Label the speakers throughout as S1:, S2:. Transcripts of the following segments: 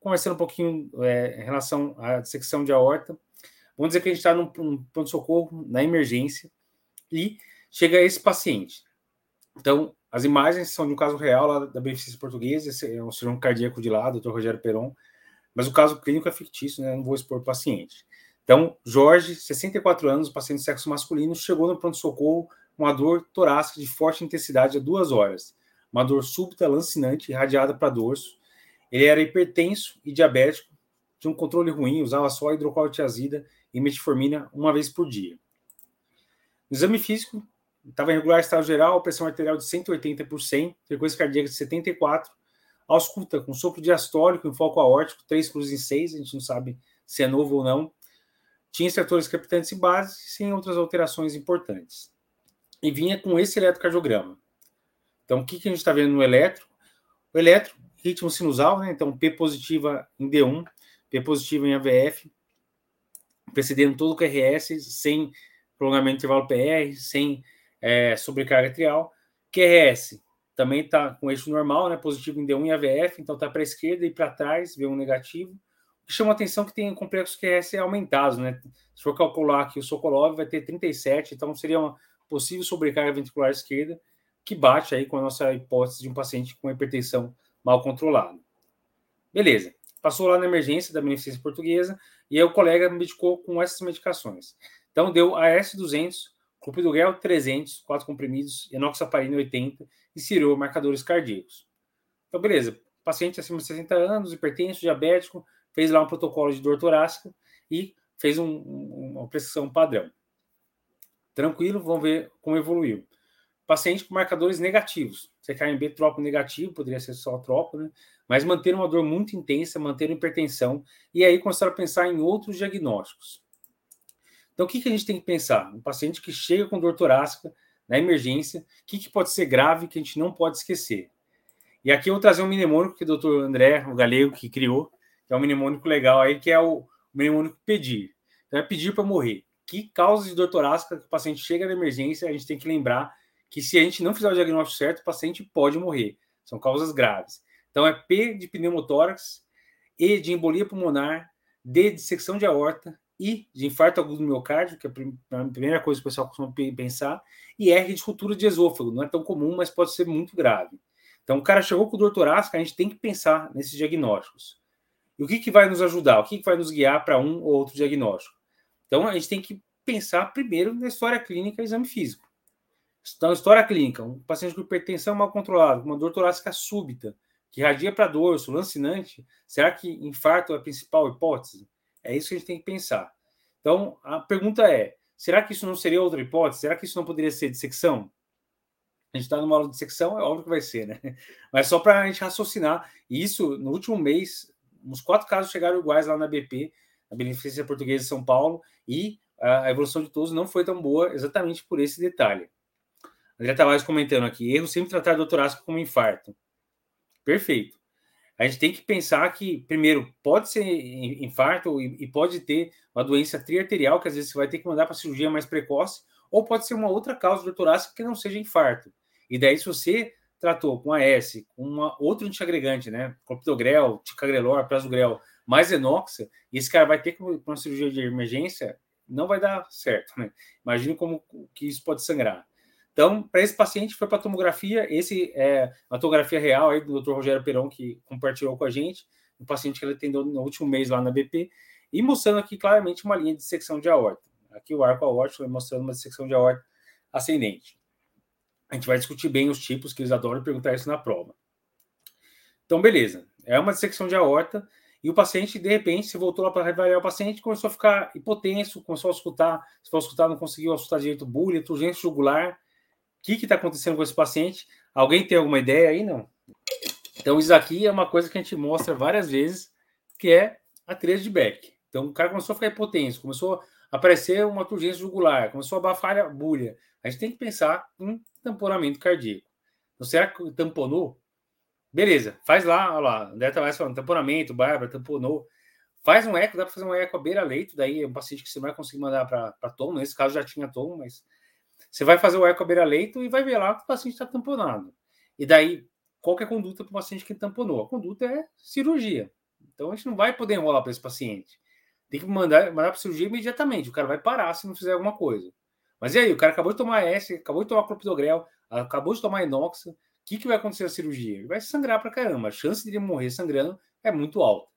S1: conversando um pouquinho é, em relação à dissecção de aorta. Vamos dizer que a gente está num, num pronto-socorro, na emergência, e chega esse paciente. Então, as imagens são de um caso real lá da Beneficência Portuguesa, esse é um cirurgião cardíaco de lá, doutor Rogério Peron, mas o caso clínico é fictício, né? Não vou expor o paciente. Então, Jorge, 64 anos, paciente de sexo masculino, chegou no pronto-socorro com uma dor torácica de forte intensidade há duas horas. Uma dor súbita, lancinante, irradiada para dorso. Ele era hipertenso e diabético, tinha um controle ruim, usava só hidrocortiazida e metformina uma vez por dia. No exame físico, estava em regular estado geral, pressão arterial de 180 por 100, frequência cardíaca de 74, ausculta com sopro diastólico em foco aórtico, 3 cruzes em 6, a gente não sabe se é novo ou não. Tinha extratores crepitantes e bases, sem outras alterações importantes. E vinha com esse eletrocardiograma. Então, o que, que a gente está vendo no eletro? O eletro, ritmo sinusal, né? Então, P positiva em D1, P positiva em AVF, precedendo todo o QRS, sem prolongamento do intervalo PR, sem é, sobrecarga atrial. QRS também está com eixo normal, né? Positivo em D1 e AVF, então está para a esquerda e para trás, V1 negativo. Chama a atenção é que tem complexos QRS aumentados, né? Se for calcular aqui o Sokolov, vai ter 37, então seria uma possível sobrecarga ventricular esquerda, que bate aí com a nossa hipótese de um paciente com hipertensão mal controlada. Beleza. Passou lá na emergência da beneficência portuguesa e aí o colega medicou com essas medicações. Então deu AS200, clopidogrel 300, 4 comprimidos, enoxaparina 80 e cirou marcadores cardíacos. Então beleza, paciente acima de 60 anos, hipertenso, diabético, fez lá um protocolo de dor torácica e fez um, uma prescrição padrão. Tranquilo, vamos ver como evoluiu. Paciente com marcadores negativos. CKMB tropo negativo, poderia ser só tropo, né? Mas manter uma dor muito intensa, manter hipertensão, e aí começar a pensar em outros diagnósticos. Então, o que, que a gente tem que pensar? Um paciente que chega com dor torácica na emergência, o que, que pode ser grave que a gente não pode esquecer? E aqui eu vou trazer um mnemônico que o doutor André, o galego, que criou, que é um mnemônico legal aí, que é o mnemônico pedir. Então, é pedir para morrer. Que causa de dor torácica que o paciente chega na emergência, a gente tem que lembrar que se a gente não fizer o diagnóstico certo, o paciente pode morrer. São causas graves. Então é P de pneumotórax, E de embolia pulmonar, D de secção de aorta, I de infarto agudo do miocárdio, que é a primeira coisa que o pessoal costuma pensar, e R de ruptura de esôfago. Não é tão comum, mas pode ser muito grave. Então o cara chegou com dor torácica, a gente tem que pensar nesses diagnósticos. E o que, que vai nos ajudar? O que, que vai nos guiar para um ou outro diagnóstico? Então a gente tem que pensar primeiro na história clínica e exame físico. Então, história clínica, um paciente com hipertensão mal controlada, com uma dor torácica súbita, que radia para dorso, lancinante, será que infarto é a principal hipótese? É isso que a gente tem que pensar. Então, a pergunta é: será que isso não seria outra hipótese? Será que isso não poderia ser dissecção? A gente está numa aula de dissecção, é óbvio que vai ser, né? Mas só para a gente raciocinar. E isso, no último mês, uns quatro casos chegaram iguais lá na BP, na Beneficência Portuguesa de São Paulo, e a evolução de todos não foi tão boa exatamente por esse detalhe. André Tavares comentando aqui: erro sempre tratar do torácico como infarto. Perfeito. A gente tem que pensar que, primeiro, pode ser infarto e, pode ter uma doença triarterial, que às vezes você vai ter que mandar para cirurgia mais precoce, ou pode ser uma outra causa do torácico que não seja infarto. E daí, se você tratou com AS, com uma, outro antiagregante, né? Clopidogrel, ticagrelor, prasugrel, mais enoxa, e esse cara vai ter que uma cirurgia de emergência, não vai dar certo, né? Imagine como que isso pode sangrar. Então, para esse paciente, foi para tomografia. Esse é uma tomografia real aí do Dr. Rogério Peron, que compartilhou com a gente, um paciente que ele atendeu no último mês lá na BP, e mostrando aqui claramente uma linha de secção de aorta. Aqui o arco aórtico mostrando uma secção de aorta ascendente. A gente vai discutir bem os tipos, que eles adoram perguntar isso na prova. Então, beleza. É uma dissecção de aorta e o paciente, de repente, se voltou lá para avaliar o paciente, começou a ficar hipotenso, começou a escutar, se for escutar, não conseguiu escutar direito bulha, urgência jugular, o que está acontecendo com esse paciente? Alguém tem alguma ideia aí? Não. Então, isso aqui é uma coisa que a gente mostra várias vezes, que é a 3 de Beck. Então, o cara começou a ficar hipotenso, começou a aparecer uma turgência jugular, começou a abafar a bulha. A gente tem que pensar em tamponamento cardíaco. Então, será que tamponou? Beleza, faz lá, olha lá, André Tavares falando, tamponamento, Bárbara, tamponou. Faz um eco, dá para fazer um eco à beira-leito, daí é um paciente que você vai conseguir mandar para tomo, nesse caso já tinha tomo, mas você vai fazer o eco à beira-leito e vai ver lá que o paciente está tamponado. E daí, qual é a conduta para o paciente que tamponou? A conduta é cirurgia. Então a gente não vai poder enrolar para esse paciente. Tem que mandar, mandar para cirurgia imediatamente. O cara vai parar se não fizer alguma coisa. Mas e aí, o cara acabou de tomar S, acabou de tomar clopidogrel, acabou de tomar inox. O que, que vai acontecer na cirurgia? Ele vai sangrar para caramba. A chance de ele morrer sangrando é muito alta.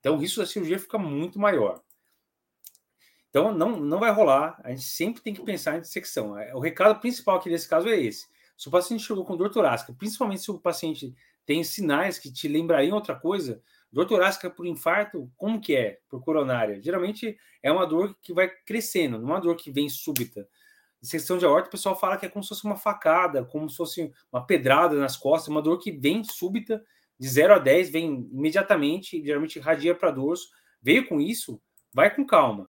S1: Então o risco da cirurgia fica muito maior. Então não, não vai rolar. A gente sempre tem que pensar em dissecção. É, o recado principal aqui nesse caso é esse. Se o paciente chegou com dor torácica, principalmente se o paciente tem sinais que te lembrariam outra coisa, dor torácica por infarto, como que é? Por coronária? Geralmente é uma dor que vai crescendo, não é uma dor que vem súbita. Dissecção de aorta, o pessoal fala que é como se fosse uma facada, como se fosse uma pedrada nas costas, uma dor que vem súbita, de 0 a 10, vem imediatamente, geralmente radia para dorso. Veio com isso, vai com calma.